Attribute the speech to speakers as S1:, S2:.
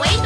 S1: Wait.